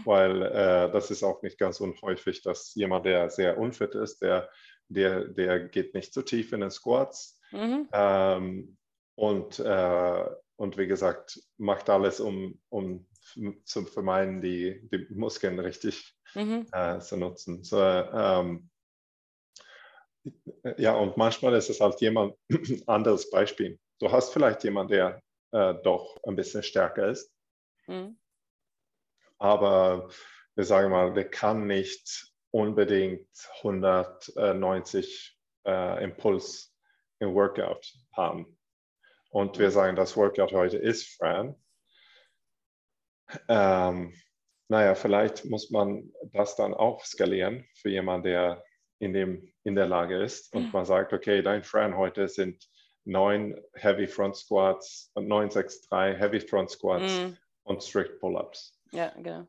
weil äh, das ist auch nicht ganz unhäufig, dass jemand, der sehr unfit ist, der, der, der geht nicht so tief in den Squats mhm. ähm, und, äh, und wie gesagt, macht alles, um, um zu vermeiden, die, die Muskeln richtig mhm. äh, zu nutzen. So, ähm, ja, und manchmal ist es halt jemand anderes Beispiel. Du hast vielleicht jemanden, der äh, doch ein bisschen stärker ist. Mhm aber wir sagen mal, der kann nicht unbedingt 190 äh, Impuls im Workout haben. Und wir sagen, das Workout heute ist Fran. Ähm, naja, vielleicht muss man das dann auch skalieren für jemanden, der in, dem, in der Lage ist. Und man sagt, okay, dein Fran heute sind neun Heavy Front Squats, 963 Heavy Front Squats mm. und Strict Pull-Ups. Ja, genau.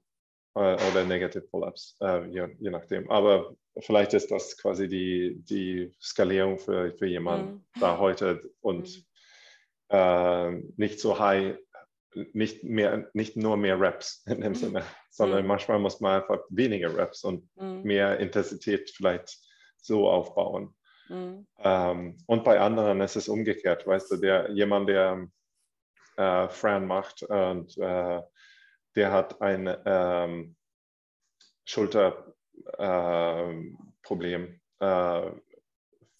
Oder Negative Pull-ups, äh, je, je, nachdem. Aber vielleicht ist das quasi die, die Skalierung für, für jemanden mhm. da heute und mhm. äh, nicht so high, nicht, mehr, nicht nur mehr Reps in dem mhm. Sinne, sondern mhm. manchmal muss man einfach weniger Reps und mhm. mehr Intensität vielleicht so aufbauen. Mhm. Ähm, und bei anderen ist es umgekehrt, weißt du, der jemand, der äh, Fran macht und äh, der hat ein ähm, Schulterproblem. Ähm, äh,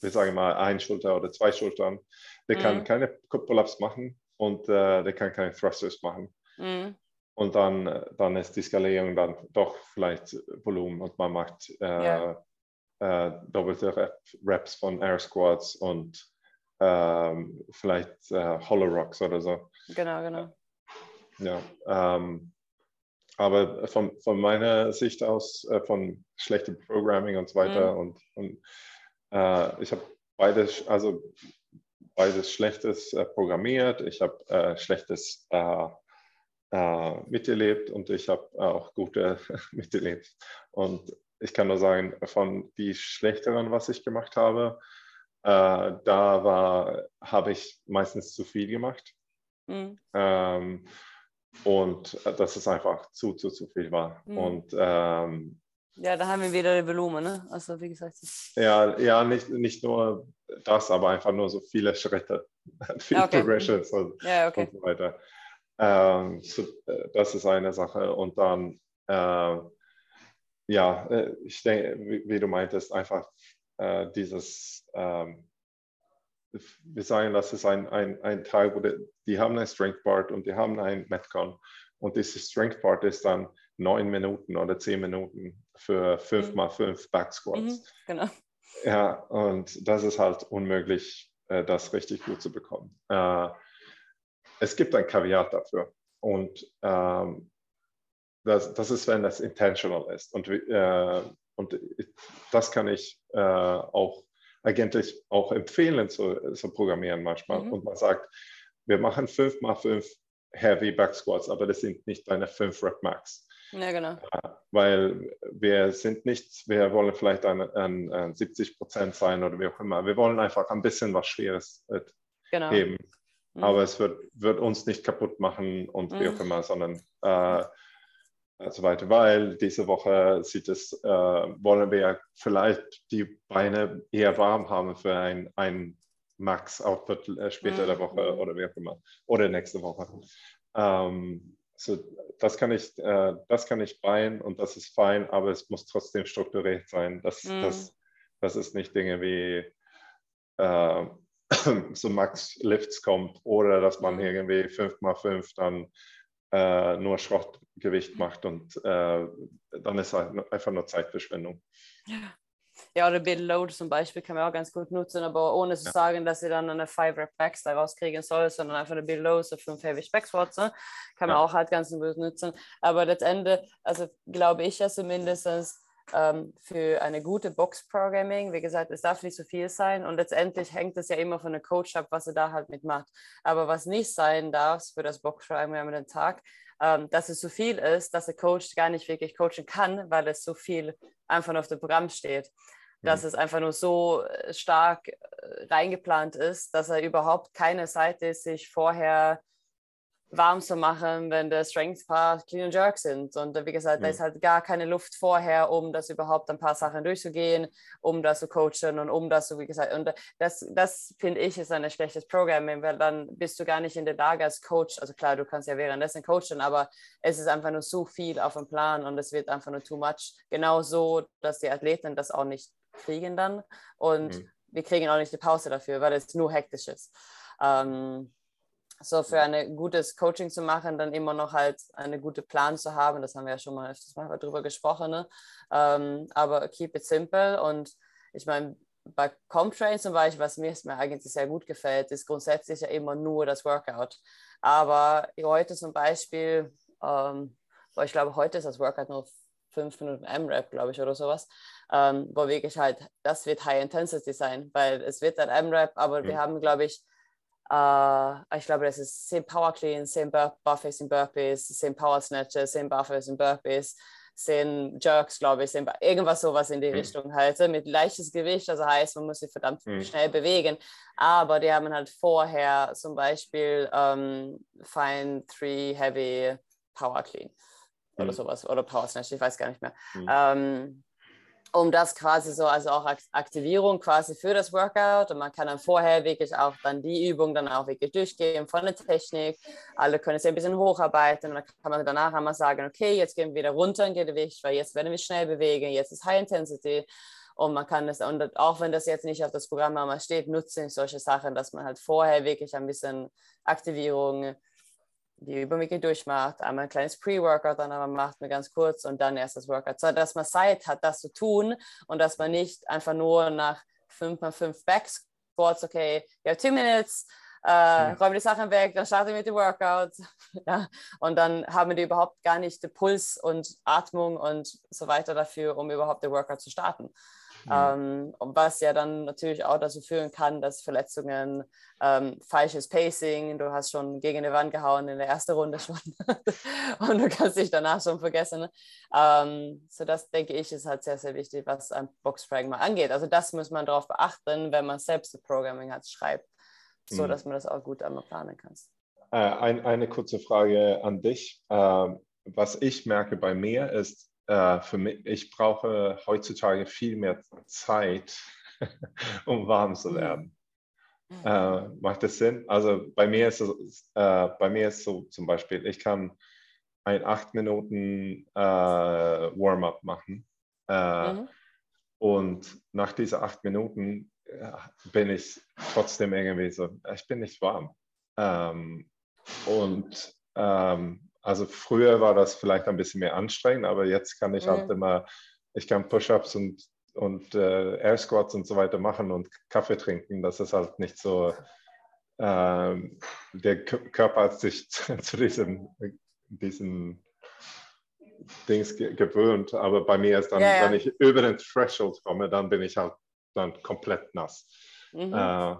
wir sagen mal ein Schulter oder zwei Schultern. Der mhm. kann keine Pull-ups machen und äh, der kann keine Thrusters machen. Mhm. Und dann, dann ist die Skalierung dann doch vielleicht Volumen und man macht äh, yeah. äh, doppelte Reps von Air Squats und ähm, vielleicht äh, Hollow Rocks oder so. Genau, genau. Ja, ähm, aber von, von meiner Sicht aus, äh, von schlechtem Programming und so weiter, mhm. und, und äh, ich habe beides, also beides Schlechtes äh, programmiert, ich habe äh, Schlechtes äh, äh, miterlebt und ich habe auch gute miterlebt. Und ich kann nur sagen, von die schlechteren, was ich gemacht habe, da war, habe ich meistens zu viel gemacht. Mhm. Ähm, und äh, dass es einfach zu, zu, zu viel war. Mhm. Und ähm, ja, da haben wir wieder die Volumen, ne? Also wie gesagt. Ja, ja nicht, nicht nur das, aber einfach nur so viele Schritte, viele okay. Progressions und, ja, okay. und so weiter. Ähm, so, äh, das ist eine Sache. Und dann, äh, ja, ich denke, wie, wie, du meintest, einfach äh, dieses ähm, wir sagen, das ist ein, ein, ein Teil, wo die, die haben ein Strength Part und die haben ein Metcon. Und dieses Strength Part ist dann neun Minuten oder zehn Minuten für fünf mhm. mal fünf Back Squats. Mhm, genau. Ja, und das ist halt unmöglich, äh, das richtig gut zu bekommen. Äh, es gibt ein Kaviat dafür. Und ähm, das, das ist, wenn das intentional ist. Und, äh, und das kann ich auch eigentlich auch empfehlen zu, zu programmieren manchmal. Mhm. Und man sagt, wir machen 5 mal 5 Heavy Back Squats, aber das sind nicht deine 5 Rep Max. Ja, genau. Weil wir sind nicht, wir wollen vielleicht an, an, an 70 Prozent sein oder wie auch immer. Wir wollen einfach ein bisschen was Schweres äh, genau. heben. Mhm. Aber es wird, wird uns nicht kaputt machen und wie auch mhm. immer, sondern äh, so weiter. Weil diese Woche sieht es, äh, wollen wir vielleicht die Beine eher warm haben für ein, ein Max-Output äh, später mhm. der Woche oder wie auch immer. Oder nächste Woche. Ähm, so, das kann ich, äh, das kann ich beien und das ist fein, aber es muss trotzdem strukturiert sein. Das, mhm. das, das ist nicht Dinge wie äh, so Max Lifts kommt oder dass man mhm. irgendwie 5x5 dann äh, nur Schrottgewicht macht und äh, dann ist halt einfach nur Zeitverschwendung. Ja. Ja, oder Bill Load zum Beispiel kann man auch ganz gut nutzen, aber ohne zu ja. sagen, dass sie dann eine 5 Rep Backs daraus kriegen soll, sondern einfach eine Bill Load, so 5 Heavy Back Squats, ne? kann man ja. auch halt ganz gut nutzen. Aber letztendlich, also glaube ich ja zumindest, ähm, für eine gute Box-Programming. Wie gesagt, es darf nicht so viel sein und letztendlich hängt es ja immer von der Coach ab, was er da halt mitmacht. Aber was nicht sein darf für das Box-Programming am den Tag, ähm, dass es so viel ist, dass der Coach gar nicht wirklich coachen kann, weil es so viel einfach auf dem Programm steht dass mhm. es einfach nur so äh, stark äh, reingeplant ist, dass er überhaupt keine Zeit ist, sich vorher warm zu machen, wenn der Strength Part Clean and Jerk sind. Und äh, wie gesagt, mhm. da ist halt gar keine Luft vorher, um das überhaupt ein paar Sachen durchzugehen, um das zu coachen und um das so, wie gesagt, und das, das finde ich ist ein schlechtes Programming, weil dann bist du gar nicht in der Lage als Coach, also klar, du kannst ja währenddessen coachen, aber es ist einfach nur so viel auf dem Plan und es wird einfach nur too much. Genau so, dass die Athleten das auch nicht kriegen dann und mhm. wir kriegen auch nicht die Pause dafür, weil es nur hektisch ist. Ähm, so für ein gutes Coaching zu machen, dann immer noch halt einen guten Plan zu haben, das haben wir ja schon mal öfters mal drüber gesprochen, ne? ähm, aber keep it simple und ich meine, bei Comtrain zum Beispiel, was mir, mir eigentlich sehr gut gefällt, ist grundsätzlich ja immer nur das Workout. Aber heute zum Beispiel, ähm, ich glaube, heute ist das Workout nur fünf Minuten M-Rap, glaube ich, oder sowas, ähm, wo wirklich halt, das wird High Intensity sein, weil es wird ein M-Rap, aber mhm. wir haben, glaube ich, äh, ich glaube, das ist 10 Power Cleans, 10 Bur Buffets in Burpees, 10 Power Snatches, 10 Buffers in Burpees, 10 Jerks, glaube ich, 10 irgendwas sowas in die mhm. Richtung halt, mit leichtes Gewicht, also heißt, man muss sich verdammt mhm. schnell bewegen, aber die haben halt vorher zum Beispiel ähm, Fine 3 Heavy Power Clean oder mhm. sowas. Oder Power Snatch, ich weiß gar nicht mehr. Mhm. Ähm, um das quasi so, also auch Aktivierung quasi für das Workout. Und man kann dann vorher wirklich auch dann die Übung dann auch wirklich durchgehen von der Technik. Alle können sich ein bisschen hocharbeiten. Und dann kann man danach einmal sagen, okay, jetzt gehen wir wieder runter in Gewicht, weil jetzt werden wir schnell bewegen, jetzt ist High Intensity. Und man kann das, und auch wenn das jetzt nicht auf das Programm einmal steht, nutze ich solche Sachen, dass man halt vorher wirklich ein bisschen Aktivierung die Überwege durchmacht, einmal ein kleines Pre-Workout dann aber macht, mir ganz kurz und dann erst das Workout, so dass man Zeit hat, das zu tun und dass man nicht einfach nur nach 5x5 Back Squats, okay, you have two minutes, äh, ja. räume die Sachen weg, dann starte ich mit dem Workout. ja. Und dann haben die überhaupt gar nicht den Puls und Atmung und so weiter dafür, um überhaupt den Workout zu starten. Mhm. Ähm, was ja dann natürlich auch dazu führen kann, dass Verletzungen, ähm, falsches Pacing, du hast schon gegen die Wand gehauen in der ersten Runde schon und du kannst dich danach schon vergessen. Ne? Ähm, so das denke ich ist halt sehr, sehr wichtig, was ein mal angeht. Also das muss man darauf beachten, wenn man selbst das Programming hat, schreibt, so mhm. dass man das auch gut einmal planen kann. Äh, ein, eine kurze Frage an dich. Äh, was ich merke bei mir ist, äh, für mich, ich brauche heutzutage viel mehr Zeit, um warm zu werden. Mhm. Äh, macht das Sinn? Also bei mir ist es, äh, bei mir ist so zum Beispiel, ich kann ein acht Minuten äh, Warm-up machen äh, mhm. und nach diesen acht Minuten bin ich trotzdem irgendwie so, ich bin nicht warm. Ähm, und ähm, also früher war das vielleicht ein bisschen mehr anstrengend, aber jetzt kann ich halt mhm. halt immer, ich kann Push-ups und und äh, Air Squats und so weiter machen und Kaffee trinken, das ist halt nicht so, äh, der Körper hat sich zu diesem, diesem Dings gewöhnt, aber bei mir ist dann, ja, ja. wenn ich über den Threshold komme, dann bin ich halt dann komplett nass. Mhm. Äh,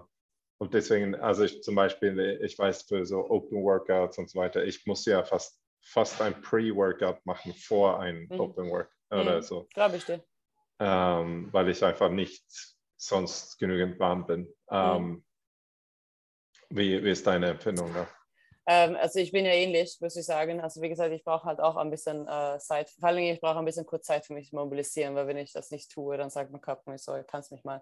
und deswegen, also ich zum Beispiel, ich weiß für so Open Workouts und so weiter, ich muss ja fast, fast ein Pre-Workout machen vor ein mhm. Open Workout oder mhm. so. Glaube ich dir. Ähm, weil ich einfach nicht sonst genügend warm bin. Mhm. Ähm, wie, wie ist deine Empfindung da? Ähm, also ich bin ja ähnlich, muss ich sagen. Also wie gesagt, ich brauche halt auch ein bisschen äh, Zeit. Vor allem, ich brauche ein bisschen kurz Zeit für mich zu mobilisieren, weil wenn ich das nicht tue, dann sagt mein Körper mir so, kannst mich mal.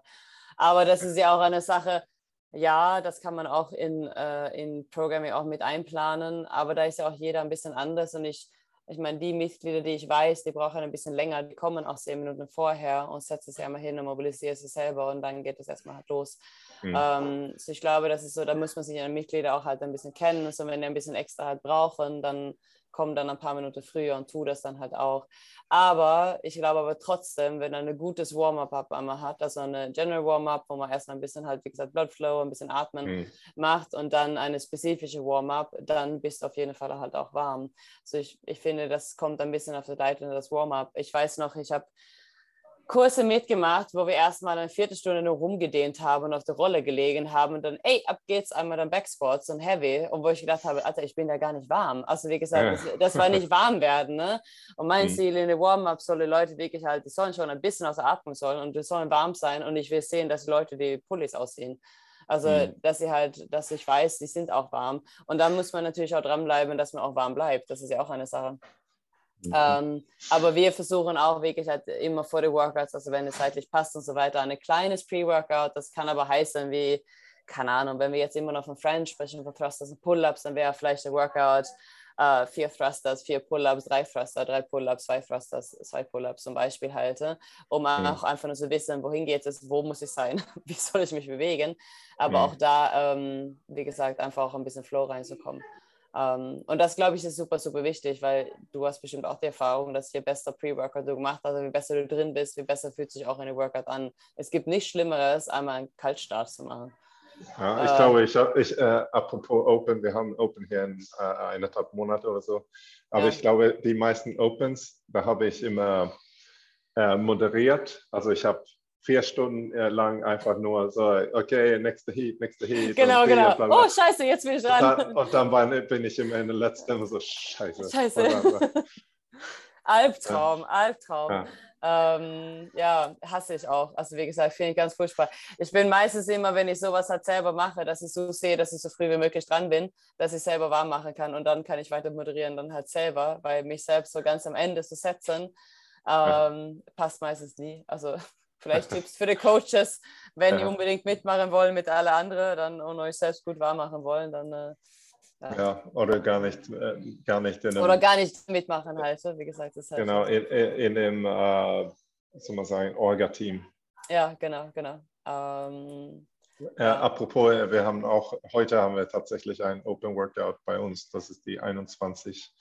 Aber das ist ja auch eine Sache, ja, das kann man auch in, äh, in Programming auch mit einplanen, aber da ist ja auch jeder ein bisschen anders und ich, ich meine, die Mitglieder, die ich weiß, die brauchen ein bisschen länger, die kommen auch zehn Minuten vorher und setzen sich einmal hin und mobilisieren sich selber und dann geht es erstmal halt los. Mhm. Ähm, so ich glaube, das ist so, da muss man sich an Mitglieder auch halt ein bisschen kennen. Und so, wenn die ein bisschen extra halt brauchen, dann kommen dann ein paar Minuten früher und tu das dann halt auch. Aber ich glaube aber trotzdem, wenn er ein gutes Warm-up einmal hat, also eine General Warm-up, wo man erst ein bisschen halt, wie gesagt, Blood Flow, ein bisschen atmen mhm. macht und dann eine spezifische Warm-up, dann bist du auf jeden Fall halt auch warm. Also ich, ich finde, das kommt ein bisschen auf die Leitung, das Warm-up. Ich weiß noch, ich habe Kurse mitgemacht, wo wir erstmal eine Viertelstunde nur rumgedehnt haben und auf der Rolle gelegen haben und dann, ey, ab geht's einmal dann Backsquats und Heavy. Und wo ich gedacht habe, Alter, ich bin da gar nicht warm. Also wie gesagt, ja. das, das, war nicht warm werden. Ne? Und mein mhm. Ziel in der Warm-Up soll die Leute wirklich halt, die sollen schon ein bisschen aus der Atmung sollen und die sollen warm sein und ich will sehen, dass die Leute die Pullis aussehen. Also, mhm. dass sie halt, dass ich weiß, die sind auch warm. Und dann muss man natürlich auch dranbleiben, dass man auch warm bleibt. Das ist ja auch eine Sache. Mhm. Ähm, aber wir versuchen auch wirklich halt immer vor den Workouts, also wenn es zeitlich passt und so weiter, ein kleines Pre-Workout. Das kann aber heißen wie, keine Ahnung, wenn wir jetzt immer noch von French sprechen, von Thrusters und Pull-Ups, dann wäre vielleicht der Workout äh, vier Thrusters, vier Pull-Ups, drei Thruster, drei Pull-Ups, zwei Thrusters, zwei Pull-Ups zum Beispiel halte, um mhm. auch einfach nur zu wissen, wohin geht es, wo muss ich sein, wie soll ich mich bewegen. Aber mhm. auch da, ähm, wie gesagt, einfach auch ein bisschen Flow reinzukommen. Um, ähm, und das, glaube ich, ist super, super wichtig, weil du hast bestimmt auch die Erfahrung, dass je besser Pre-Workout du gemacht hast, also wie besser du drin bist, wie besser fühlt sich auch eine Workout an. Es gibt nichts Schlimmeres, einmal einen Kaltstart zu machen. Ja, ich uh, glaube, ich, ich äh, apropos Open, wir haben Open hier in äh, eineinhalb Monate oder so, aber ja. ich glaube, die meisten Opens, da habe ich immer äh, moderiert. Also ich habe vier Stunden äh, lang einfach nur so, okay, nächste Heat, nächste Heat. Genau, genau. Bla, bla. Oh, scheiße, jetzt bin ich dran. Und dann, und dann bin ich im Ende letzten so, scheiße. Scheiße. Albtraum, ja. Albtraum. Ja. Ähm, ja, hasse ich auch. Also wie gesagt, finde ich ganz furchtbar. Ich bin meistens immer, wenn ich sowas halt selber mache, dass ich so sehe, dass ich so früh wie möglich dran bin, dass ich selber warm machen kann und dann kann ich weiter moderieren, dann halt selber, weil mich selbst so ganz am Ende zu setzen, ähm, ja. passt meistens nie. Also Vielleicht Tipps für die Coaches, wenn ja. die unbedingt mitmachen wollen mit alle anderen dann und euch selbst gut warm machen wollen, dann äh, ja. ja. oder gar nicht, äh, gar nicht in einem, oder gar nicht mitmachen halt, wie gesagt, das halt genau in, in dem, äh, soll man sagen, Orga-Team. Ja, genau, genau. Ähm, ja, apropos, wir haben auch heute haben wir tatsächlich ein Open Workout bei uns. Das ist die 21,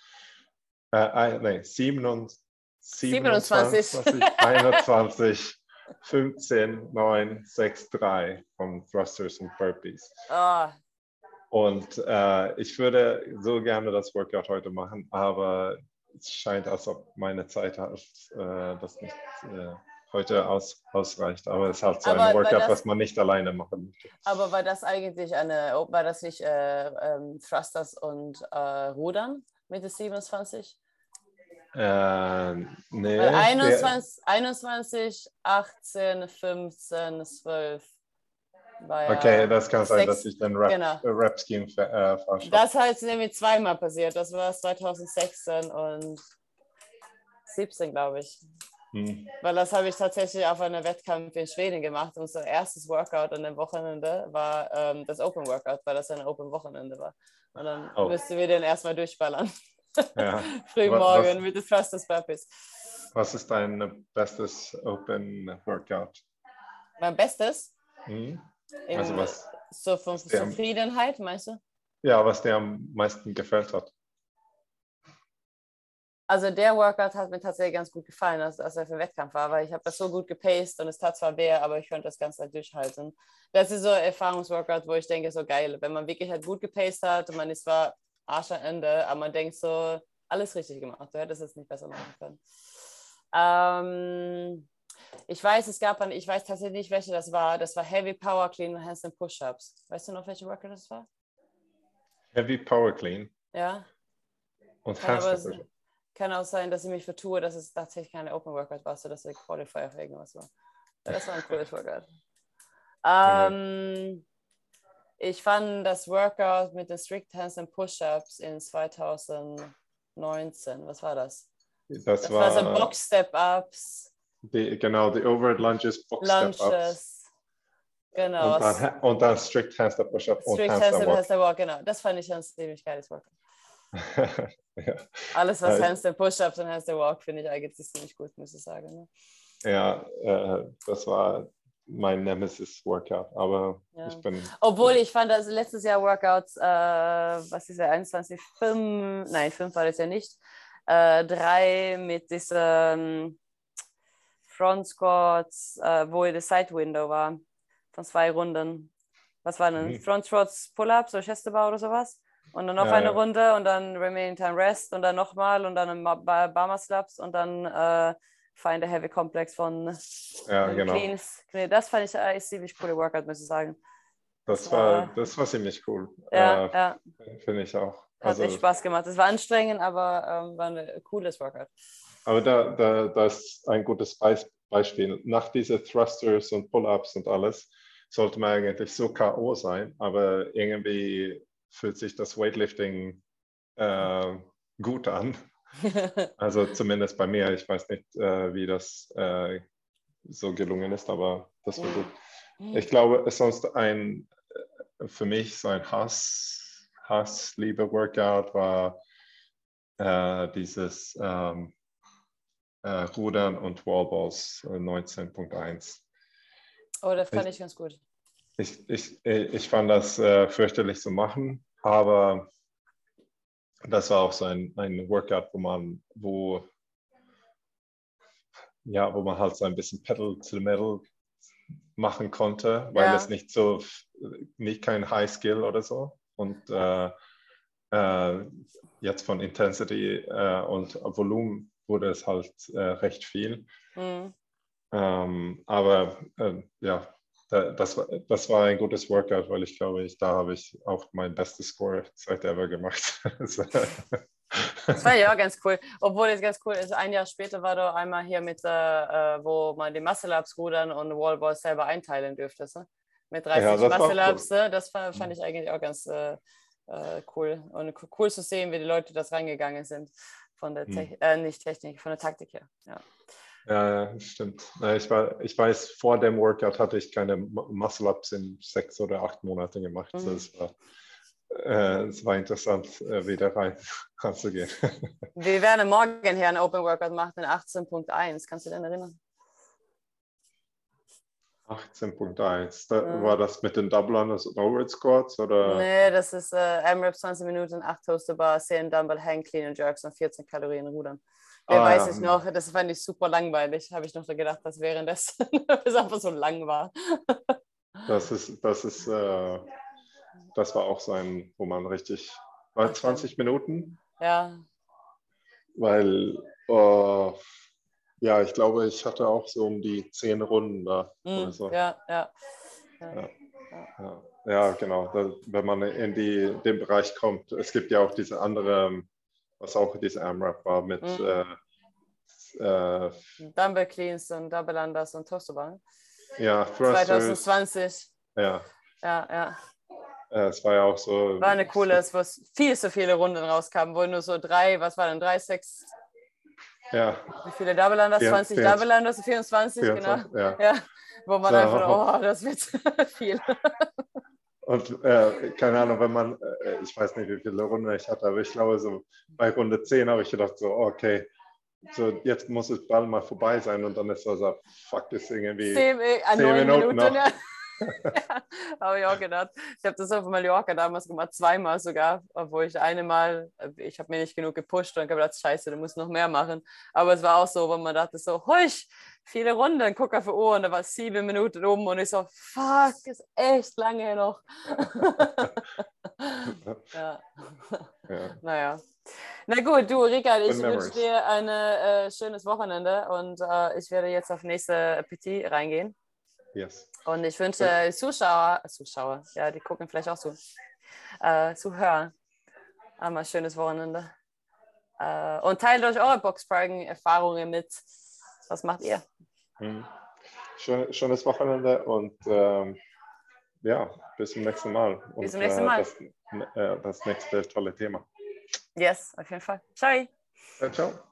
äh, 27, 27, 27 21 15, 9, 6, 3 vom Thrusters und Burpees. Oh. Und äh, ich würde so gerne das Workout heute machen, aber es scheint, als ob meine Zeit äh, das nicht äh, heute aus, ausreicht. Aber es ist halt so aber ein Workout, das, was man nicht alleine machen möchte. Aber war das eigentlich eine, war das nicht äh, ähm, Thrusters und äh, Rudern mit der 27? Äh, nee. 21, 21, 18, 15, 12. Ja okay, das kann sein, dass ich den Rap, genau. Rap Scheme äh, falsch Das heißt nämlich zweimal passiert. Das war 2016 und 17, glaube ich. Hm. Weil das habe ich tatsächlich auf einem Wettkampf in Schweden gemacht. Unser erstes Workout an dem Wochenende war ähm, das Open Workout, weil das ein Open Wochenende war. Und dann oh. müssten wir den erstmal durchballern. Ja. Frühmorgen was, mit den Thrusters Burpees. Was ist dein bestes Open Workout? Mein bestes? Hm? also was? So von Zufriedenheit, meinst du? Ja, was dir am meisten gefällt hat. Also der Workout hat mir tatsächlich ganz gut gefallen, als, als er für den Wettkampf war, weil ich habe das so gut gepaced und es tat zwar weh, aber ich konnte das Ganze halt durchhalten. Das ist so ein Erfahrungsworkout, wo ich denke, so geil, wenn man wirklich halt gut gepaced hat und man ist zwar Arsch am Ende, aber man denkt so, alles richtig gemacht, du hättest es nicht besser machen können. Ähm, ich weiß, es gab eine, ich weiß tatsächlich nicht, welche das war. Das war Heavy Power Clean und Handstand Push-Ups. Weißt du noch, welche Workout das war? Heavy Power Clean. Ja. Und Kann, aber, Handstand Push-Up. kann auch sein, dass ich mich vertue, dass es tatsächlich keine Open Workout war, sondern dass der Qualifier für irgendwas war. Das war ein cooles Workout. Ähm, ich fand das Workout mit den Strict Handstand Push-Ups in 2019, was war das? Das, Das war, war so Box Step-Ups, genau, die Overhead Lunges, Box Step-Ups. Genau. Und dann, und dann Strict Handstand Push-Up und Strict Handstand Walk. Handstand Walk, genau. Das fand ich ein ziemlich geiles Workout. ja. Alles, was ich- Handstand Push-Ups und Handstand Walk, finde ich eigentlich ziemlich gut, muss ich sagen. Ne? ja, äh, das war mein Nemesis-Workout, aber Ja. ich bin Obwohl ich fand, dass letztes Jahr Workouts, äh, was ist der 21, 5, nein, 5 war das ja nicht, äh, drei mit diesem Front Squats, äh, wo das Side Window war, von zwei Runden. Was waren denn? Mhm. Front Squats, Pull-Ups, so Chest Bar oder sowas? Und dann noch Ja, eine ja. Runde und dann Remaining Time Rest und dann nochmal und dann ein Ba- Barmer Slaps und dann äh, Find a Heavy Complex von ja von genau. Cleans. Das fand ich ein ziemlich coole Workout, muss ich sagen. Das das war war- das war ziemlich cool. Ja, äh, ja. Finde ich auch. Hat Also, echt Spaß gemacht. Es war anstrengend, aber ähm, war ein cooles Workout. aber da, da, das ist ein gutes Beis- Beispiel. Nach diese Thrusters und Pull-ups und alles sollte man eigentlich so K.O. sein, aber irgendwie fühlt sich das Weightlifting äh, gut an. Also zumindest bei mir. Ich weiß nicht, äh, wie das äh, so gelungen ist, aber das war gut. Ich glaube, es ist sonst ein, äh, für mich so ein Hass, Hass-Liebe-Workout war äh, dieses ähm, äh, Rudern und Wallballs äh, 19.1. oh, das fand ich ganz gut. Ich, ich, ich fand das äh, fürchterlich zu machen, aber das war auch so ein, ein Workout, wo man, wo, ja, wo man halt so ein bisschen Pedal to the Metal machen konnte, weil Ja. es nicht so, nicht kein High Skill oder so. Und äh, äh, jetzt von Intensity äh, und Volumen wurde es halt äh, recht viel. Mhm. Ähm, aber äh, ja, das, war- das war ein gutes Workout, weil ich glaube, ich, da habe ich auch mein bestes Score seit ever gemacht. Das war ja auch ganz cool. Obwohl es ganz cool ist, ein Jahr später war doch einmal hier mit, äh, äh, wo man die Muscle-Ups rudern und Wallballs selber einteilen dürfte. So? Mit 30 Ja, Muscle-Ups. ne? Das fand, fand ich eigentlich auch ganz äh, äh, cool. Und co- cool zu sehen, wie die Leute das reingegangen sind. Von der Hm. Technik, äh, nicht Technik, von der Taktik her. Ja. Ja, stimmt. Ich, war, ich weiß, vor dem Workout hatte ich keine Mu- Muscle-Ups in sechs oder acht Monaten gemacht. Mhm. Das war, äh, es war interessant, äh, wieder rein ranzugehen. Wir werden morgen hier einen Open Workout machen in 18.1. Kannst du dich erinnern? 18.1. Da, Mhm. War das mit den Double Unders und Overhead Squats? Oder? Nee, das ist äh, M-Rap 20 Minuten, 8 Toaster Bar, 10 Dumbbell, Hang, Clean and Jerks und 14 Kalorien Rudern. Der Ah, weiß ja. ich noch, das fand ich super langweilig. Habe ich noch so gedacht, dass währenddessen es einfach so lang war. Das ist, das ist, äh, das war auch so ein, wo man richtig, war 20 Minuten, Ja, weil, äh, ja, ich glaube, ich hatte auch so um die 10 Runden da. mm, so. ja, ja. Ja. Ja, ja, genau, wenn man in die, den Bereich kommt. Es gibt ja auch diese andere, was auch diese AMRAP war mit, Mhm. äh, äh, Dumbbell Cleans und Double Unders und Toaster Bar. ja, Thrusters. 2020. Ja, Ja, ja. äh, es war ja auch so. War eine coole, wo es viel zu viele Runden rauskamen, wo nur so drei, was war denn, drei, sechs, Ja, wie viele Double Unders? Vier- 20 vier- Double Unders, 24, genau. 24, ja. Ja, wo man So. einfach, oh, das wird viel. Und äh, keine Ahnung, wenn man, äh, ich weiß nicht, wie viele Runden ich hatte, aber ich glaube, so bei Runde 10 habe ich gedacht, so, okay, so jetzt muss es bald mal vorbei sein und dann ist das so, fuck, das irgendwie Zehn, äh, Zehn Minuten Minuten, noch. ja. ja, habe ich auch gedacht. Ich habe das auf Mallorca damals gemacht, zweimal sogar, obwohl ich eine Mal, ich habe mir nicht genug gepusht und habe gedacht, scheiße, du musst noch mehr machen. Aber es war auch so, wo man dachte so, husch, viele Runden, guck auf die Uhr und da war sieben Minuten um und ich so, fuck, ist echt lange noch. ja. ja. Naja. Na gut, du, Rika, ich wünsche dir ein äh, schönes Wochenende und äh, ich werde jetzt auf nächste Petit reingehen. Yes. Und ich wünsche Zuschauer, Zuschauer, ja, die gucken vielleicht auch zu, äh, Zuhörer, einmal schönes Wochenende. Äh, und teilt euch eure Boxparking-Erfahrungen mit. Was macht ihr? Mhm. Schön, schönes Wochenende und ähm, ja, bis zum nächsten Mal. Bis zum nächsten Mal. Und, das, äh, das nächste tolle Thema. Yes, auf jeden Fall. Ciao. Ja, ciao.